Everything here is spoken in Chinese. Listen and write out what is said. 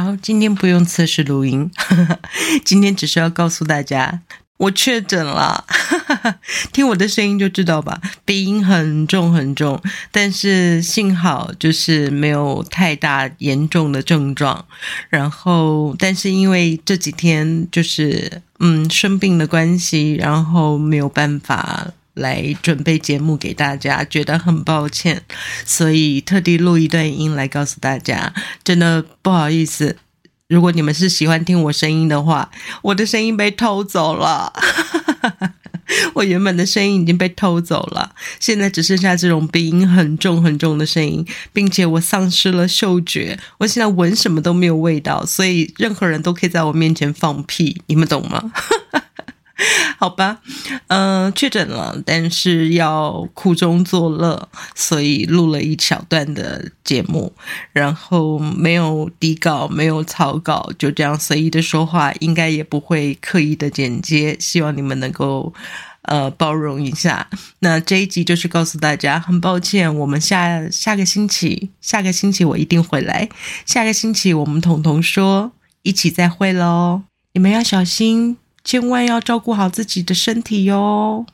好今天不用测试录音，今天只是要告诉大家。我确诊了，听我的声音就知道吧，鼻音很重很重，但是幸好就是没有太大严重的症状。然后，但是因为这几天就是嗯生病的关系，然后没有办法来准备节目给大家，觉得很抱歉，所以特地录一段音来告诉大家，真的不好意思。如果你们是喜欢听我声音的话，我的声音被偷走了。我原本的声音已经被偷走了，现在只剩下这种鼻音很重很重的声音，并且我丧失了嗅觉，我现在闻什么都没有味道，所以任何人都可以在我面前放屁，你们懂吗？好吧，嗯，确诊了，但是要苦中作乐，所以录了一小段的节目，然后没有底稿，没有草稿，就这样随意的说话，应该也不会刻意的剪接，希望你们能够呃包容一下。那这一集就是告诉大家，很抱歉，我们下下个星期，下个星期我一定会来，下个星期我们彤彤说一起再会喽，你们要小心。千万要照顾好自己的身体哟。